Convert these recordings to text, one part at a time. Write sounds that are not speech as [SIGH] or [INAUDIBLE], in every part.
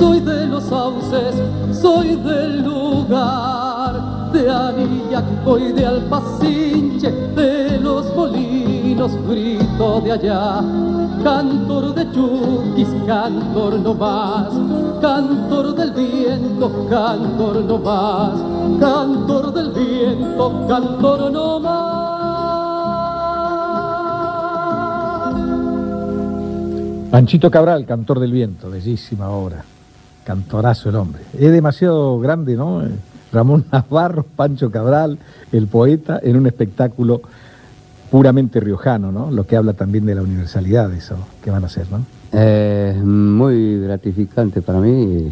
soy de los sauces, soy del lugar de Anillaco y de Alpacinche, de los molinos grito de allá. Cantor de chuquis, cantor no más, cantor del viento, cantor no más, cantor del viento, cantor no más. Panchito Cabral, cantor del viento, bellísima obra. Cantorazo el hombre. Es demasiado grande, ¿no? Ramón Navarro, [LAUGHS] Pancho Cabral, el poeta, en un espectáculo puramente riojano, ¿no? Lo que habla también de la universalidad eso que van a hacer, ¿no? Eh, muy gratificante para mí,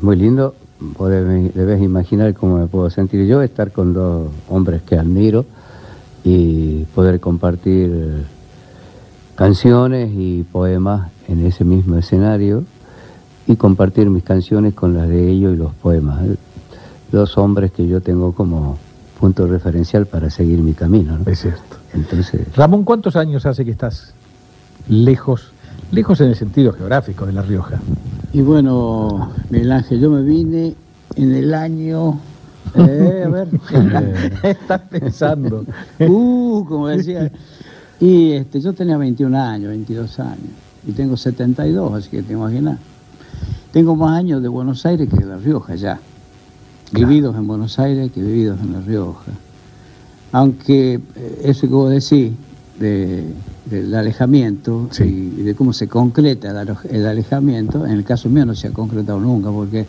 muy lindo. debes imaginar cómo me puedo sentir yo, estar con dos hombres que admiro y poder compartir canciones y poemas en ese mismo escenario y compartir mis canciones con las de ellos y los poemas. Dos hombres que yo tengo como punto referencial para seguir mi camino. Es cierto. Entonces... Ramón, ¿cuántos años hace que estás lejos, lejos en el sentido geográfico de La Rioja? Y bueno, Miguel Ángel, yo me vine en el año... [LAUGHS] Eh, a ver, estás pensando. [LAUGHS] Uh, como decía, y este, yo tenía 21 años, 22 años, y tengo 72, así que te imaginas. Tengo más años de Buenos Aires que de La Rioja ya. Vividos en Buenos Aires que vividos en La Rioja. Aunque eh, eso que vos decís, del alejamiento y de cómo se concreta el alejamiento, en el caso mío no se ha concretado nunca, porque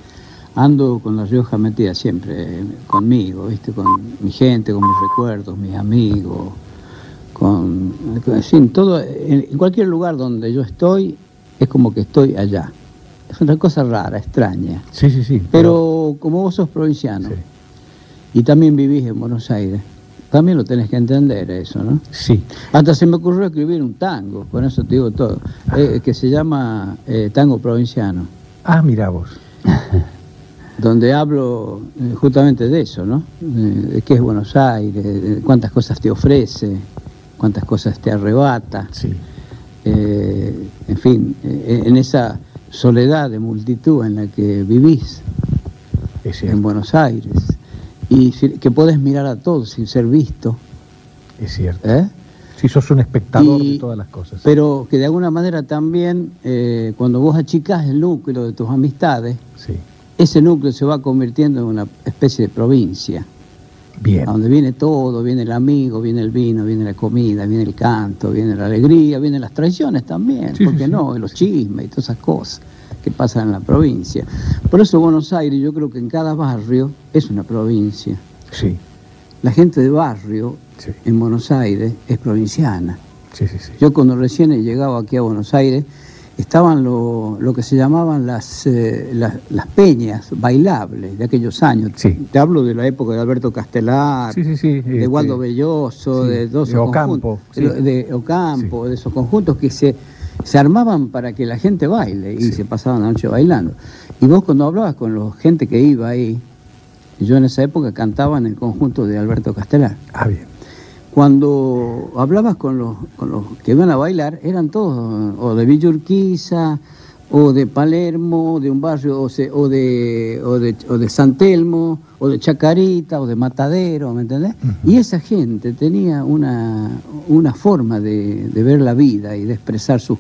ando con La Rioja metida siempre conmigo, ¿viste? con mi gente, con mis recuerdos, mis amigos con, en, todo, en cualquier lugar donde yo estoy, es como que estoy allá. Es una cosa rara, extraña. Sí, sí, sí. Pero, como vos sos provinciano y también vivís en Buenos Aires, también lo tenés que entender eso, ¿no? Sí. Hasta se me ocurrió escribir un tango, con eso te digo todo, ah. eh, que se llama eh, Tango Provinciano. Ah, mira vos. [LAUGHS] donde hablo eh, justamente de eso, ¿no? De qué es Buenos Aires, de cuántas cosas te ofrece cuántas cosas te arrebata. Eh, en fin, en esa soledad de multitud en la que vivís en Buenos Aires y que podés mirar a todos sin ser visto. Es cierto. ¿Eh? Si sos un espectador de todas las cosas. Pero que de alguna manera también, cuando vos achicás el núcleo de tus amistades, ese núcleo se va convirtiendo en una especie de provincia. Bien. A donde viene todo, viene el amigo, viene el vino, viene la comida, viene el canto, viene la alegría, vienen las traiciones también, ¿por qué no? Los chismes y todas esas cosas que pasan en la provincia. Por eso Buenos Aires, yo creo que en cada barrio es una provincia. Sí. La gente de barrio en Buenos Aires es provinciana. Sí, sí, sí. Yo cuando recién he llegado aquí a Buenos Aires, estaban lo, lo que se llamaban las, eh, las, peñas bailables de aquellos años. Te hablo de la época de Alberto Castelar, de este, Waldo Belloso, de dos de Ocampo, de, Ocampo, de esos conjuntos que se, se armaban para que la gente baile y se pasaban la noche bailando. Y vos cuando hablabas con la gente que iba ahí, yo en esa época cantaba en el conjunto de Alberto Castelar. Ah, bien. Cuando hablabas con los, con los que iban a bailar, eran todos o de Villa o de Palermo, de un barrio, o, o, de, o, de, o de San Telmo, o de Chacarita, o de Matadero, ¿me entendés? Y esa gente tenía una, una forma de, ver la vida y de expresar sus,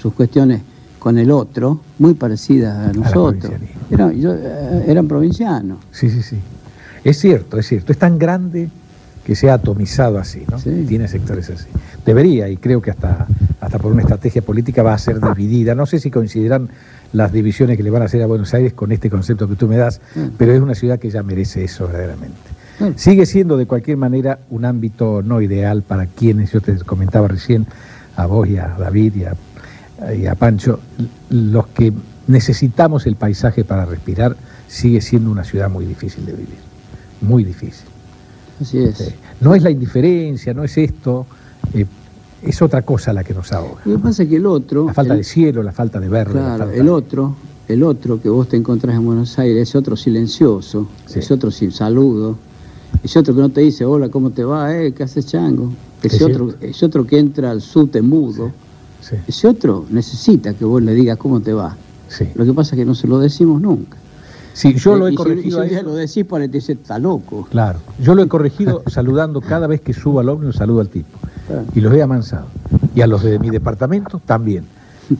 sus cuestiones con el otro, muy parecida a nosotros. eran, eh, eran provincianos. Sí, sí, sí. Es cierto, es cierto. Es tan grande que sea atomizado así, ¿no? Tiene sectores así. Debería, y creo que hasta, hasta por una estrategia política va a ser dividida. No sé si coincidirán las divisiones que le van a hacer a Buenos Aires con este concepto que tú me das, mm. pero es una ciudad que ya merece eso verdaderamente. Mm. Sigue siendo de cualquier manera un ámbito no ideal para quienes, yo te comentaba recién, a vos y a David y a, y a Pancho, los que necesitamos el paisaje para respirar, sigue siendo una ciudad muy difícil de vivir, muy difícil. Así es. No es la indiferencia, no es esto, eh, es otra cosa la que nos ahoga. Lo que pasa es que el otro... La falta de cielo, la falta de verde. Claro, el otro, el otro que vos te encontrás en Buenos Aires, es otro silencioso, es otro sin saludo, es otro que no te dice, hola, ¿cómo te va? Eh, ¿Qué haces chango? Ese otro, es otro que entra al sute mudo. Ese otro necesita que vos le digas cómo te va. Lo que pasa es que no se lo decimos nunca. Sí, yo lo he corregido. Si, lo decís, para te dice, está loco. Claro, yo lo he corregido [LAUGHS] saludando cada vez que subo al ómnibus, saludo al tipo. Y los he amansado. Y a los de mi departamento también.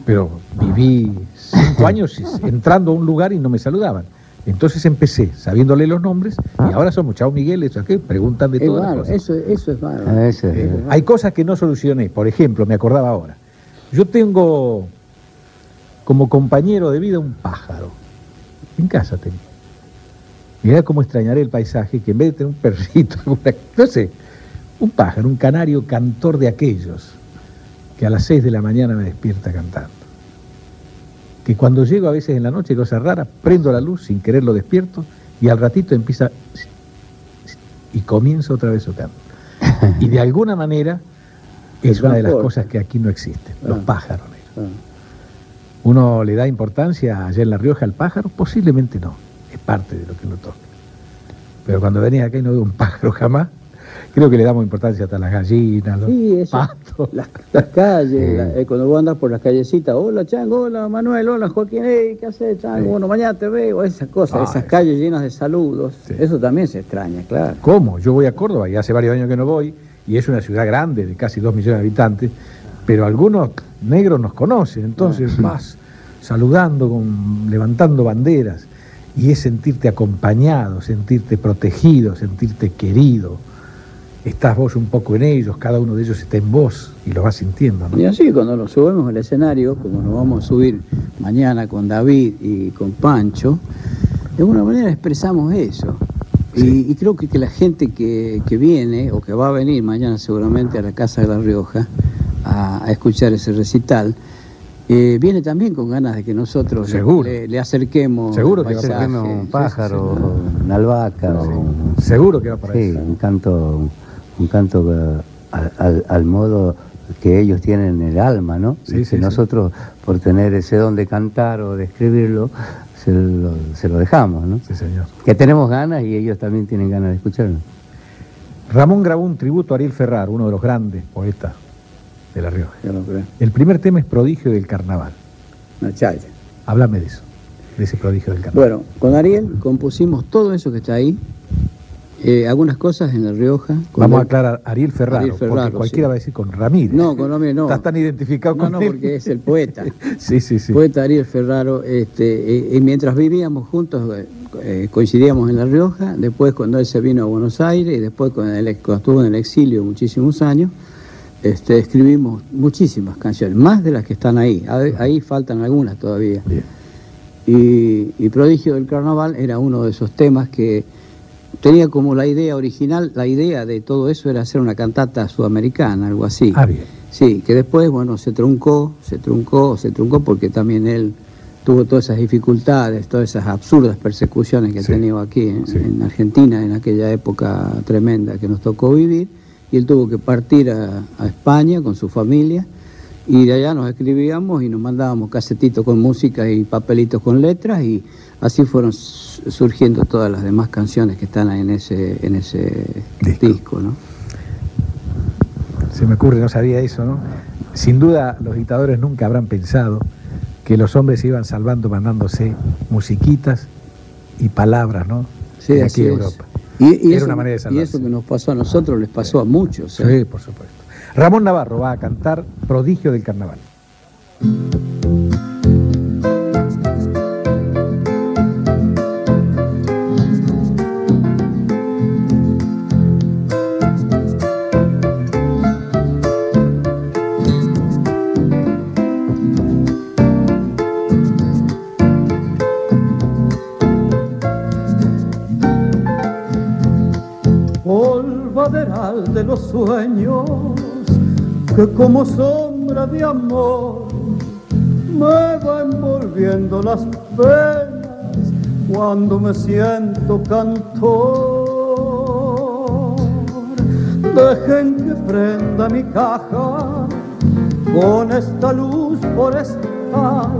Pero viví cinco años entrando a un lugar y no me saludaban. Entonces empecé sabiéndole los nombres y ahora somos Chao Miguel, eso aquí, preguntan de todo. Eso, eso es malo. Ah, eh, hay cosas que no solucioné. Por ejemplo, me acordaba ahora. Yo tengo como compañero de vida un pájaro. En casa tengo. Mirá cómo extrañaré el paisaje que en vez de tener un perrito, [LAUGHS] no sé, un pájaro, un canario cantor de aquellos que a las 6 de la mañana me despierta cantando. Que cuando llego a veces en la noche, cosa rara, prendo la luz sin quererlo despierto y al ratito empieza y comienza otra vez su canto. [LAUGHS] Y de alguna manera es una de las cosas que aquí no existen, los ah. pájaros. ¿Uno le da importancia allá en La Rioja al pájaro? Posiblemente no, es parte de lo que uno toca. Pero cuando venís acá y no veo un pájaro jamás, creo que le damos importancia hasta las gallinas, los sí, patos. Las, calles, eh, cuando vos andas por las callecitas, hola Chango, hola Manuel, hola Joaquín, ¿qué haces Chango? Bueno, mañana te veo, esas cosas, ah, esas calles llenas de saludos, eso también se extraña, claro. ¿Cómo? Yo voy a Córdoba y hace varios años que no voy, y es una ciudad grande, de casi dos millones de habitantes, pero algunos negros nos conocen, entonces ah. vas saludando, con, levantando banderas, y es sentirte acompañado, sentirte protegido, sentirte querido. Estás vos un poco en ellos, cada uno de ellos está en vos y lo vas sintiendo. Y así cuando nos subimos al escenario, como nos vamos a subir mañana con David y con Pancho, de alguna manera expresamos eso. Y, creo que, que la gente que, que, viene o que va a venir mañana seguramente a la Casa de La Rioja a, escuchar ese recital, eh, viene también con ganas de que nosotros Le, acerquemos. Seguro que acerquemos un pájaro, una albahaca. Seguro que va para sí, un canto, un canto al, modo que ellos tienen en el alma, ¿no? y que nosotros, por tener ese don de cantar o de escribirlo, se lo, dejamos, ¿no? Sí, señor. Que tenemos ganas y ellos también tienen ganas de escucharnos. Ramón grabó un tributo a Ariel Ferrar, uno de los grandes poetas de La Rioja. El primer tema es Prodigio del Carnaval. Una chaya. Háblame de eso, de ese prodigio del carnaval. Bueno, con Ariel compusimos todo eso que está ahí, eh, algunas cosas en La Rioja. Vamos a aclarar, Ariel Ferraro, porque cualquiera va a decir con Ramírez. No, con Ramírez no. Estás tan identificado con él. No, no, porque es el poeta. [LAUGHS] sí, sí, sí. Poeta Ariel Ferraro. Este, eh, y mientras vivíamos juntos, eh, coincidíamos en La Rioja, después cuando él se vino a Buenos Aires y después cuando, él, estuvo en el exilio muchísimos años, este, escribimos muchísimas canciones, más de las que están ahí. Ahí, faltan algunas todavía. Y, y Prodigio del Carnaval era uno de esos temas que tenía como la idea original, la idea de todo eso era hacer una cantata sudamericana, algo así. Ah, bien. Sí, que después, bueno, se truncó, se truncó, se truncó porque también él tuvo todas esas dificultades, todas esas absurdas persecuciones que ha tenido aquí en, Argentina en aquella época tremenda que nos tocó vivir, y él tuvo que partir a, a España con su familia, y de allá nos escribíamos y nos mandábamos casetitos con música y papelitos con letras, y así fueron surgiendo todas las demás canciones que están en ese, en ese disco. ¿no? Se me ocurre, no sabía eso, ¿no? Sin duda los dictadores nunca habrán pensado que los hombres se iban salvando mandándose musiquitas y palabras, ¿no? Sí, de aquí Europa. Y, eso, una manera de y eso que nos pasó a nosotros les pasó a muchos. ¿eh? Sí, por supuesto. Ramón Navarro va a cantar Prodigio del Carnaval. Como sombra de amor me va envolviendo las penas cuando me siento cantor. Dejen que prenda mi caja con esta luz forestal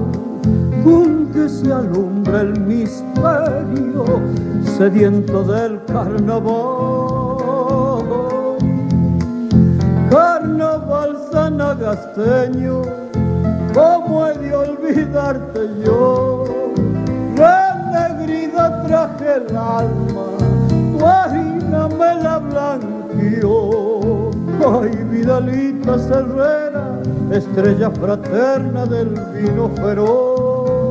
con que se alumbra el misterio sediento del carnaval. costeño, ¿cómo he de olvidarte yo? La negrida traje el alma, tu harina me la blanqueó. Ay, Vidalita Herrera, estrella fraterna del vino feroz.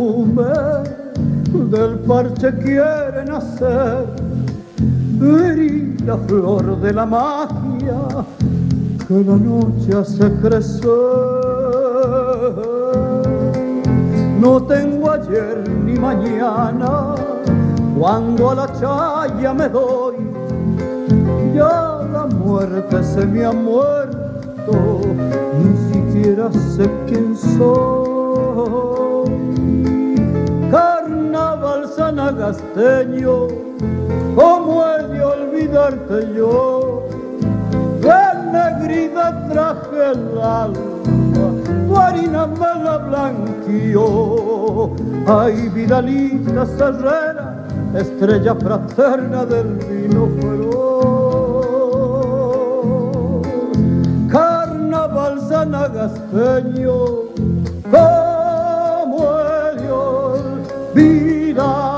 Perfume del parche quiere nacer. Y la flor de la magia que la noche hace crecer. No tengo ayer ni mañana cuando a la chaya me doy. Ya la muerte se me ha muerto, ni siquiera sé quién soy. Sanagasteño, ¿cómo he de olvidarte yo? De negrida traje el alma, tu harina me la blanqueó. Ay, Vidalita Herrera, estrella fraterna del vino feroz. Carnaval sanagasteño, ¿cómo he de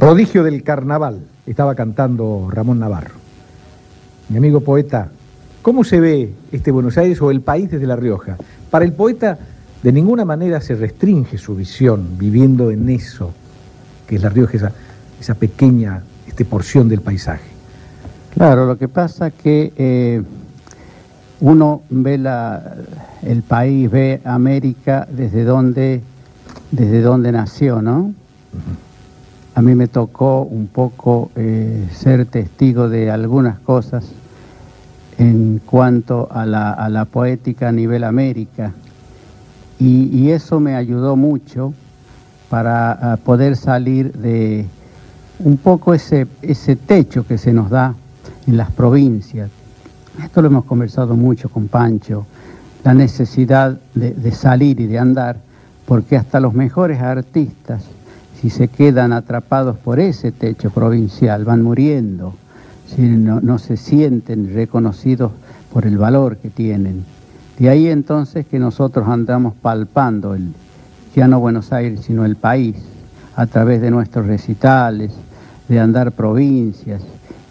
Prodigio del carnaval, estaba cantando Ramón Navarro. Mi amigo poeta, ¿cómo se ve este Buenos Aires o el país desde La Rioja? Para el poeta, de ninguna manera se restringe su visión viviendo en eso, que es La Rioja, esa, pequeña este, porción del paisaje. Claro, lo que pasa es que eh, uno ve el país, ve América desde donde, desde donde nació, ¿no? A mí me tocó un poco eh, ser testigo de algunas cosas en cuanto a la, poética a nivel América. Y, eso me ayudó mucho para poder salir de un poco ese, ese techo que se nos da en las provincias. Esto lo hemos conversado mucho con Pancho, la necesidad de salir y de andar, porque hasta los mejores artistas si se quedan atrapados por ese techo provincial, van muriendo, si no, se sienten reconocidos por el valor que tienen. De ahí entonces que nosotros andamos palpando el, ya no Buenos Aires, sino el país, a través de nuestros recitales, de andar provincias.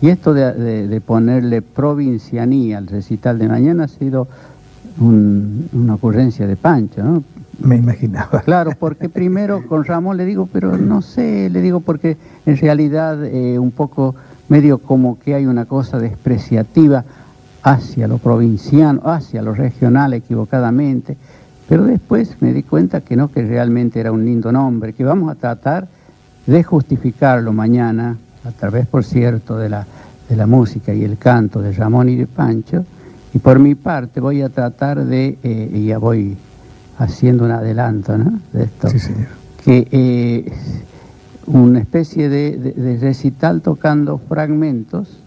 Y esto de, ponerle provincianía al recital de mañana ha sido una ocurrencia de Pancho, ¿no? Me imaginaba. Claro, porque [LAUGHS] primero con Ramón le digo, pero no sé, le digo porque en realidad eh, un poco medio como que hay una cosa despreciativa hacia lo provinciano, hacia lo regional equivocadamente, pero después me di cuenta que no, que realmente era un lindo nombre, que vamos a tratar de justificarlo mañana, a través, por cierto, de la, de la música y el canto de Ramón y de Pancho, y por mi parte voy a tratar de, eh, y ya voy haciendo un adelanto ¿no? de esto. Sí, señor. Que eh, una especie de, recital tocando fragmentos,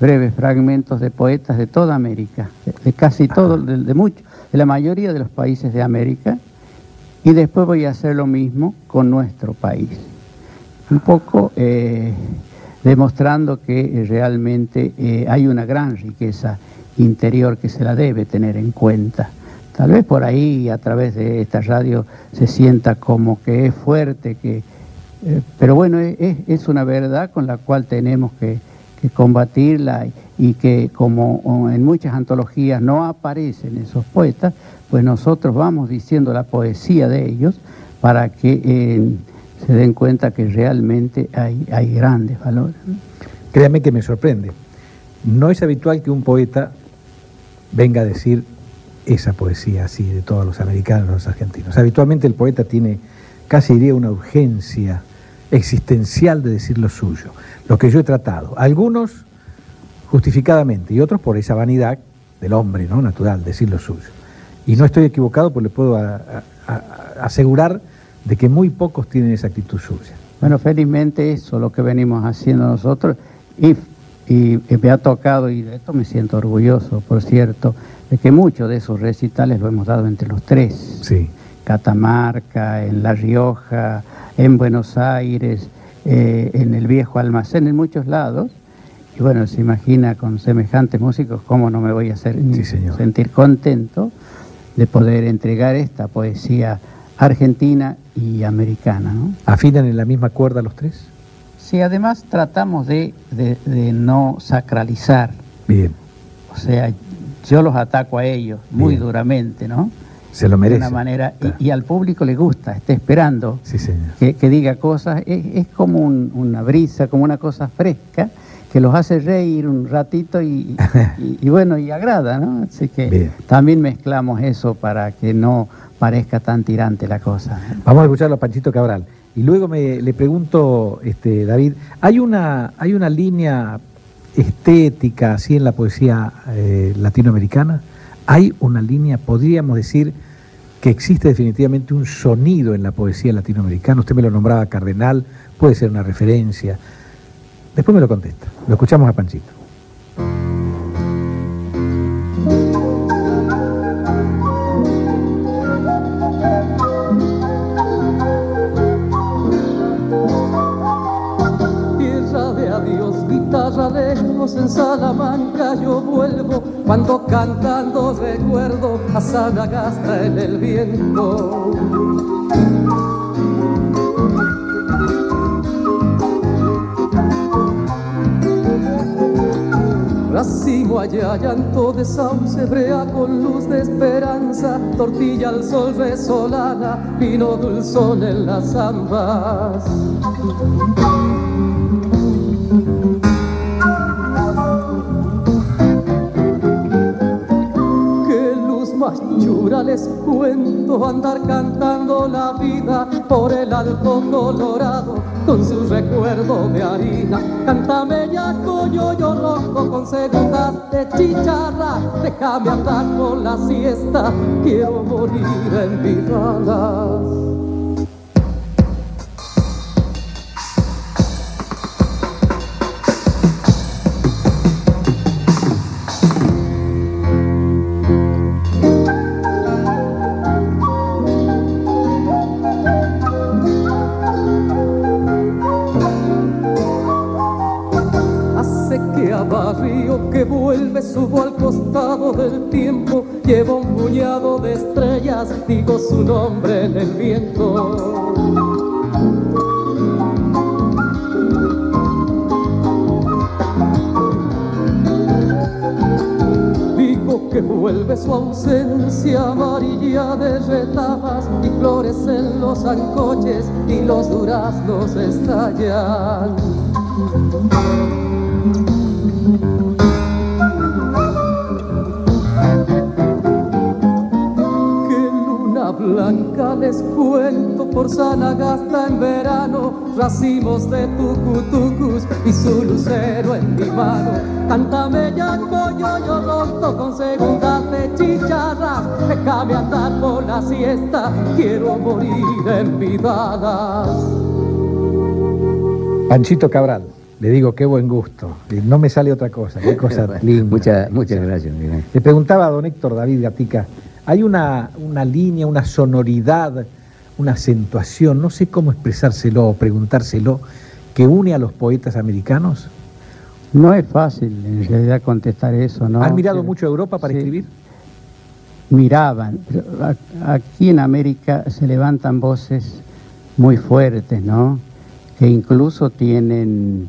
breves fragmentos de poetas de toda América, de, casi todo, de, de, mucho, de la mayoría de los países de América, y después voy a hacer lo mismo con nuestro país. Un poco eh, demostrando que realmente eh, hay una gran riqueza interior que se la debe tener en cuenta. Tal vez por ahí, a través de esta radio, se sienta como que es fuerte, que, eh, pero bueno, es, una verdad con la cual tenemos que, combatirla y que como en muchas antologías no aparecen esos poetas, pues nosotros vamos diciendo la poesía de ellos para que eh, se den cuenta que realmente hay, hay grandes valores. Créame que me sorprende. No es habitual que un poeta venga a decir esa poesía así de todos los americanos, los argentinos. Habitualmente el poeta tiene casi diría una urgencia existencial de decir lo suyo, lo que yo he tratado. Algunos justificadamente y otros por esa vanidad del hombre, ¿no? Natural, decir lo suyo. Y no estoy equivocado, pues le puedo asegurar de que muy pocos tienen esa actitud suya. Bueno, felizmente eso es lo que venimos haciendo nosotros y, y, me ha tocado, y de esto me siento orgulloso, por cierto, de que muchos de esos recitales lo hemos dado entre los tres. Sí. Catamarca, en La Rioja, en Buenos Aires, eh, en el viejo almacén, en muchos lados. Y bueno, se imagina con semejantes músicos cómo no me voy a hacer, sentir contento de poder entregar esta poesía argentina y americana. ¿no? ¿Afinan en la misma cuerda los tres? Sí, además tratamos de, no sacralizar. Bien. O sea, yo los ataco a ellos muy duramente, ¿no? Se lo merece. De una manera, y, al público le gusta, está esperando sí, que, diga cosas. Es, como una brisa, como una cosa fresca que los hace reír un ratito y, [LAUGHS] y, bueno, y agrada, ¿no? Así que también mezclamos eso para que no parezca tan tirante la cosa. Vamos a escucharlo a Panchito Cabral. Y luego me, le pregunto, este, David, ¿hay una, ¿hay una línea estética así en la poesía eh, latinoamericana? ¿Hay una línea, podríamos decir, que existe definitivamente un sonido en la poesía latinoamericana? Usted me lo nombraba cardenal, puede ser una referencia. Después me lo contesta. Lo escuchamos a Panchito. Salamanca yo vuelvo cuando cantando recuerdo a Sanagasta en el viento. Racimo allá, llanto de sauce, brea con luz de esperanza, tortilla al sol resolana, vino dulzón en las zambas. Chura les cuento andar cantando la vida por el alto colorado con su recuerdo de harina. Cántame ya coño yo rojo con segundas de chicharra, déjame andar por la siesta, quiero morir en vidalas. Digo su nombre en el viento. Digo que vuelve su ausencia amarilla de retamas y flores en los ancoches y los duraznos estallan. Blanca les cuento por Sanagasta en verano, racimos de tucutucus y su lucero en mi mano. Cántame ya yo yo ronco con segundas de chicharras, déjame andar por la siesta, quiero morir en vidadas. Panchito Cabral. Le digo, qué buen gusto. No me sale otra cosa, qué [LAUGHS] cosa linda. Muchas, muchas gracias. Le preguntaba a don Héctor David Gatica, hay una, línea, una sonoridad, una acentuación, no sé cómo expresárselo o preguntárselo, que une a los poetas americanos? No es fácil en realidad contestar eso, ¿no? ¿Han mirado mucho a Europa para escribir? Miraban. aquí en América se levantan voces muy fuertes, ¿no? Que incluso tienen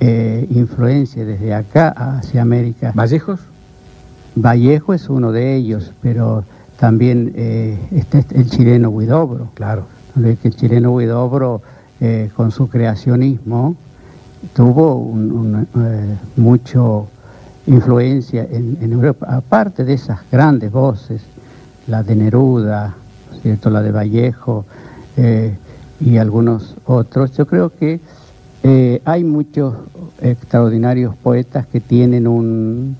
eh, influencia desde acá hacia América. ¿Vallejos? Vallejo es uno de ellos, pero también eh, está el chileno Huidobro. Claro. El chileno Huidobro, eh, con su creacionismo, tuvo un, eh, mucho influencia en, Europa, aparte de esas grandes voces, la de Neruda, ¿cierto? la de Vallejo y algunos otros. Yo creo que hay muchos extraordinarios poetas que tienen un,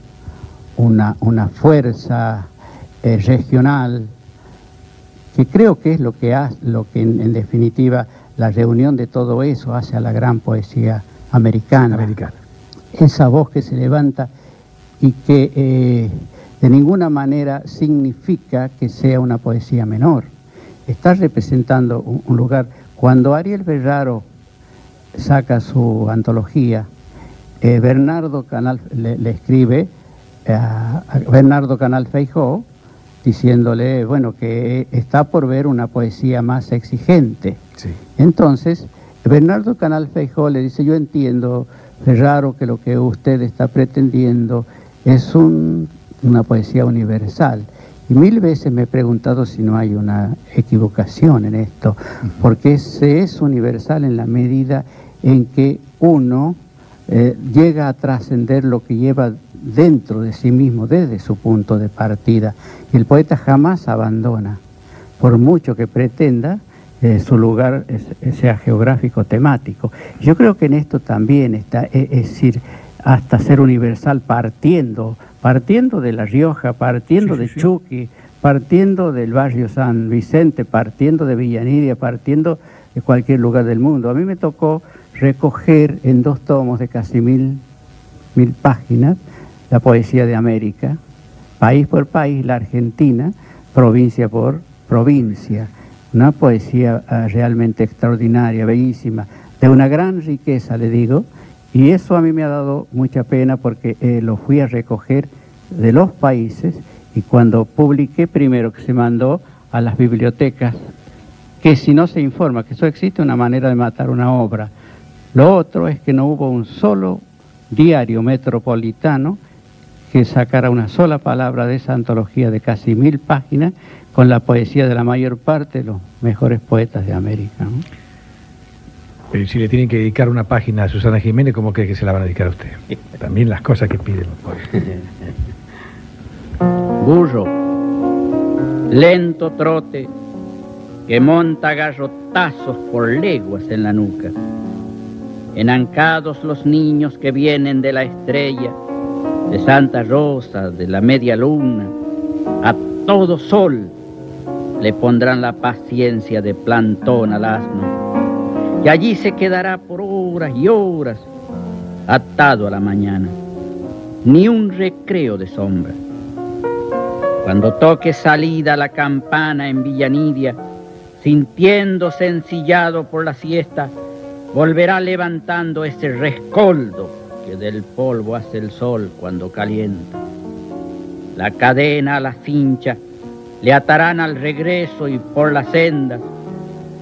una, fuerza eh, regional, que creo que es lo que, hace, lo que en, definitiva la reunión de todo eso hace a la gran poesía americana. americana. Esa voz que se levanta y que eh, de ninguna manera significa que sea una poesía menor. Está representando un, lugar. Cuando Ariel Berraro saca su antología, eh, Bernardo Canal le, escribe a, Bernardo Canal Feijó diciéndole, bueno, que está por ver una poesía más exigente. Entonces, Bernardo Canal Feijó le dice, yo entiendo, Ferraro, que lo que usted está pretendiendo es una poesía universal. Y mil veces me he preguntado si no hay una equivocación en esto, porque se es universal en la medida en que uno eh, llega a trascender lo que lleva dentro de sí mismo desde su punto de partida. Y el poeta jamás abandona, por mucho que pretenda, eh, su lugar sea geográfico temático. Yo creo que en esto también está, e, es, decir, hasta ser universal partiendo, partiendo de La Rioja, partiendo de Chuqui, partiendo del barrio San Vicente, partiendo de Villanidia, partiendo de cualquier lugar del mundo. A mí me tocó recoger en dos tomos de casi mil, mil páginas la poesía de América, país por país, la Argentina, provincia por provincia. Una poesía ah, realmente extraordinaria, bellísima, de una gran riqueza, le digo, y eso a mí me ha dado mucha pena porque eh, lo fui a recoger de los países y cuando publiqué primero que se mandó a las bibliotecas, que si no se informa que eso existe una manera de matar una obra. Lo otro es que no hubo un solo diario metropolitano que sacara una sola palabra de esa antología de casi mil páginas con la poesía de la mayor parte de los mejores poetas de América. Pero si le tienen que dedicar una página a Susana Jiménez, ¿cómo cree que se la van a dedicar a usted? También las cosas que piden los poetas. [LAUGHS] Burro, lento trote, que monta garrotazos por leguas en la nuca. Enancados los niños que vienen de la estrella, de Santa Rosa, de la media luna, a todo sol le pondrán la paciencia de plantón al asno. Y allí se quedará por horas y horas, atado a la mañana. Ni un recreo de sombra. Cuando toque salida la campana en Villanidia, sintiéndose ensillado por la siesta, volverá levantando ese rescoldo que del polvo hace el sol cuando calienta. La cadena a la cincha le atarán al regreso y por las sendas,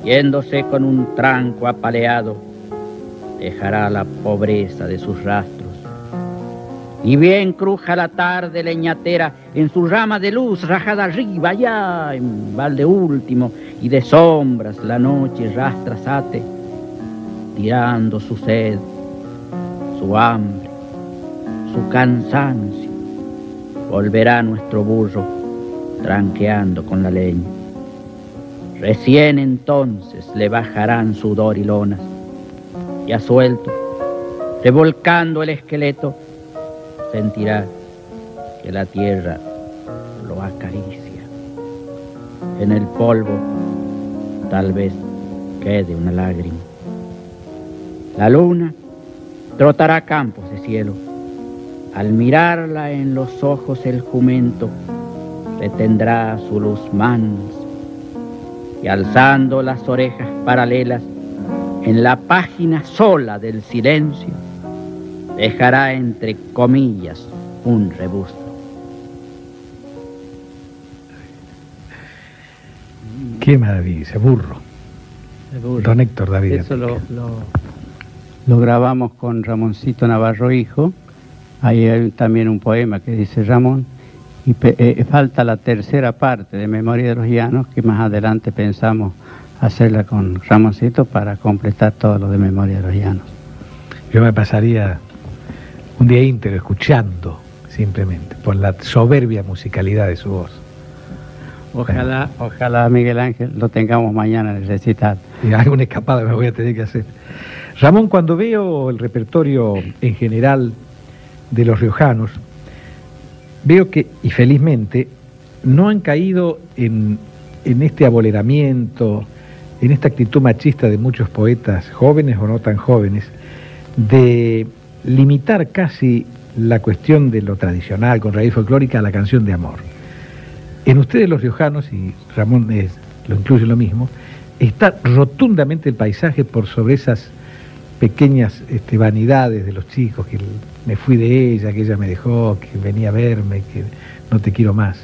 yéndose con un tranco apaleado, dejará la pobreza de sus rastros. Y bien cruja la tarde leñatera en su rama de luz rajada arriba, allá en balde último, y de sombras la noche rastra sate, tirando su sed, su hambre, su cansancio. Volverá nuestro burro tranqueando con la leña. Recién entonces le bajarán sudor y lonas, ya suelto, revolcando el esqueleto, sentirá que la tierra lo acaricia. En el polvo tal vez quede una lágrima. La luna trotará campos de cielo. Al mirarla en los ojos el jumento tendrá su luz mansa y alzando las orejas paralelas en la página sola del silencio, dejará entre comillas un rebusto. Qué maravilla, burro. burro. Don Héctor David. Eso lo, lo, grabamos con Ramoncito Navarro Hijo. Ahí hay también un poema que dice Ramón, y eh, falta la tercera parte de Memoria de los Llanos, que más adelante pensamos hacerla con Ramoncito para completar todo lo de Memoria de los Llanos. Yo me pasaría un día íntegro escuchando simplemente por la soberbia musicalidad de su voz. Ojalá, ojalá Miguel Ángel lo tengamos mañana en el recital. Y alguna escapada me voy a tener que hacer. Ramón, cuando veo el repertorio en general de los riojanos, veo que, y felizmente, no han caído en, en este aboleramiento, en esta actitud machista de muchos poetas, jóvenes o no tan jóvenes, de limitar casi la cuestión de lo tradicional con raíz folclórica a la canción de amor. En ustedes los riojanos, y Ramón es- lo incluye lo mismo, está rotundamente el paisaje por sobre esas pequeñas este, vanidades de los chicos, que me fui de ella, que ella me dejó, que venía a verme, que no te quiero más.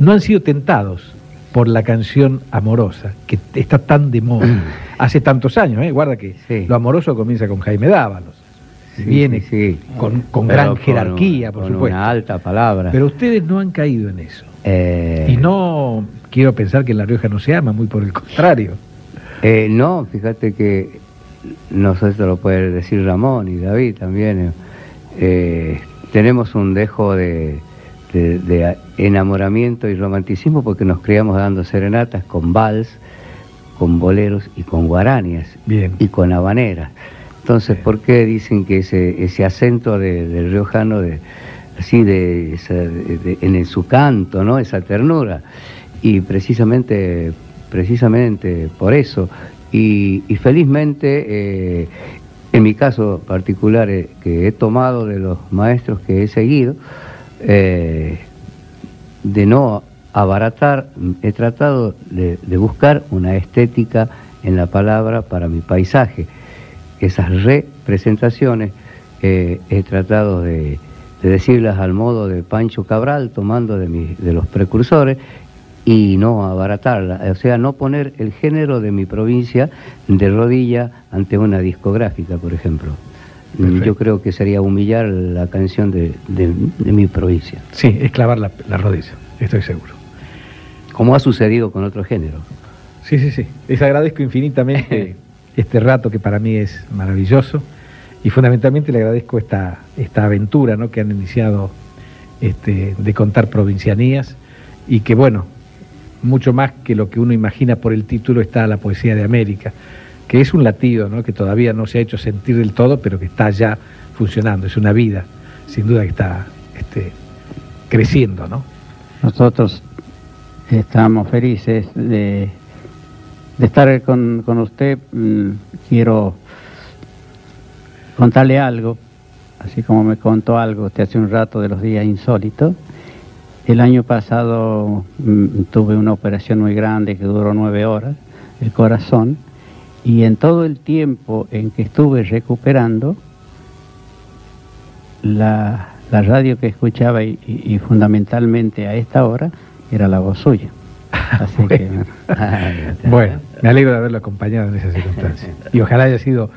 No han sido tentados por la canción amorosa, que está tan de moda, hace tantos años, ¿eh? guarda que Sí. lo amoroso comienza con Jaime Dávalos, Sí, viene sí, con, con gran jerarquía, por con supuesto. Una alta palabra. Pero ustedes no han caído en eso. Eh, Y no quiero pensar que en La Rioja no se ama, muy por el contrario. eh, no, fíjate que no sé si lo puede decir Ramón y David también. eh, eh, tenemos un dejo de, de- de enamoramiento y romanticismo porque nos criamos dando serenatas con vals, con boleros y con guaranias Bien. y con habaneras. Entonces, Bien. ¿por qué dicen que ese, ese acento de- del riojano, de, así de- en su canto, ¿no? esa ternura? Y precisamente, precisamente por eso. Y, felizmente, eh, en mi caso particular, eh, que he tomado de los maestros que he seguido, eh, de no abaratar, he tratado de, buscar una estética en la palabra para mi paisaje. Esas representaciones he tratado de, de decirlas al modo de Pancho Cabral, tomando de, mis- de los precursores, y no abaratarla, o sea, no poner el género de mi provincia de rodilla ante una discográfica, por ejemplo. Perfecto. Yo creo que sería humillar la canción de, de- de mi provincia, Sí, es clavar la, la rodilla, estoy seguro. como ha sucedido con otro género. Sí, sí, sí. Les agradezco infinitamente [LAUGHS] este rato que para mí es maravilloso y fundamentalmente le agradezco esta, esta aventura ¿no? que han iniciado este, de contar provincianías y que bueno, mucho más que lo que uno imagina por el título está la poesía de América, que es un latido ¿no? que todavía no se ha hecho sentir del todo, pero que está ya funcionando, es una vida, sin duda que está este, creciendo, ¿no? Nosotros estamos felices de, estar con, con usted. Mm, Quiero contarle algo, así como me contó algo usted hace un rato de los días insólitos. El año pasado mm, tuve una operación muy grande que duró nueve horas, el corazón, y en todo el tiempo en que estuve recuperando, la, la radio que escuchaba y, y- y fundamentalmente a esta hora era la voz suya. Así que, [LAUGHS] Bueno, me alegro de haberlo acompañado en esas circunstancias. Y ojalá haya sido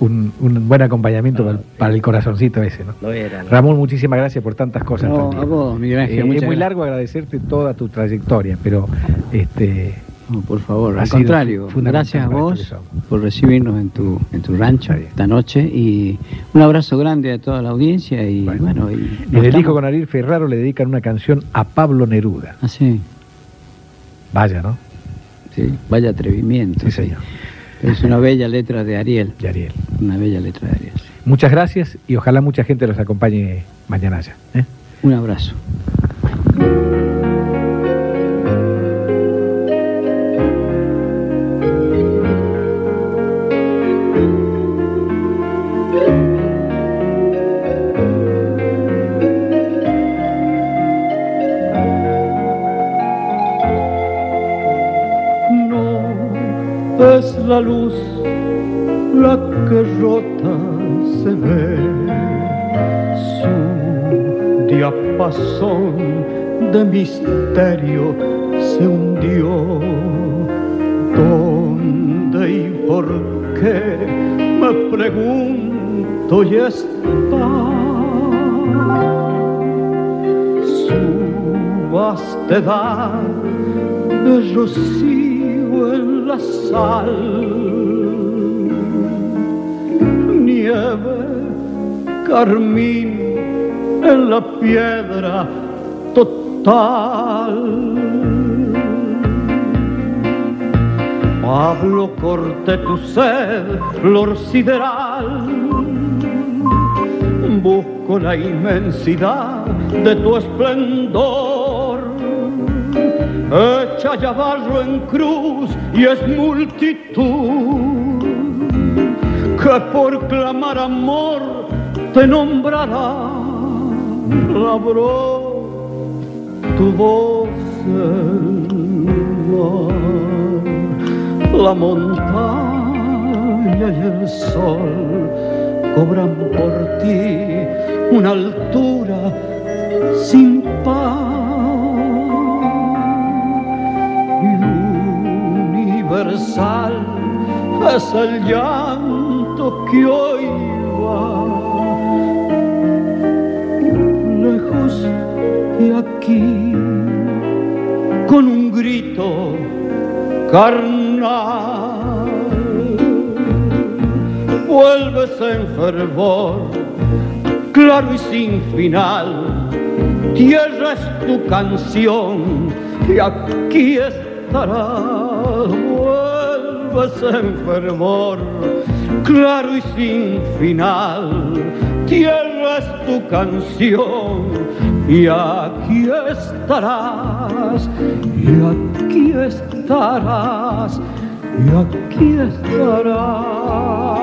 un, un buen acompañamiento para, el- para el corazoncito ese, ¿no? Lo era. ¿no? Ramón, muchísimas gracias por tantas cosas. No, también. a vos, Miguel Ángel, Eh, es muy gracias. largo agradecerte toda tu trayectoria, pero este, No, por favor, Ha al contrario, gracias a vos somos. por recibirnos en tu, en tu rancho esta noche y un abrazo grande a toda la audiencia y Bueno. bueno, y en el estamos- con Ariel Ferraro le dedican una canción a Pablo Neruda. Ah, sí, Vaya, ¿no? sí, vaya atrevimiento. Sí, señor. Es una bella letra de Ariel, Y Ariel. Una bella letra de Ariel. sí. Muchas gracias y ojalá mucha gente los acompañe mañana ya. ¿eh? Un abrazo. No es la luz la que rota se ve, su diapasón de misterio se hundió. ¿Dónde y por qué? Me pregunto y está su vastedad de rocío en la sal, carmín en la piedra total. Pablo, corte tu sed, flor sideral. Busco la inmensidad de tu esplendor echa ya barro en cruz y es multitud por clamar amor te nombrará. Labró tu voz el mar, la montaña y el sol cobran por ti una altura sin par. Universal es el que hoy va. Lejos y aquí con un grito carnal. Vuelves en fervor claro y sin final. Tierra es tu canción y aquí estarás. Vuelves en fervor claro y sin final tierra es tu canción y aquí estarás, y aquí estarás, y aquí estarás.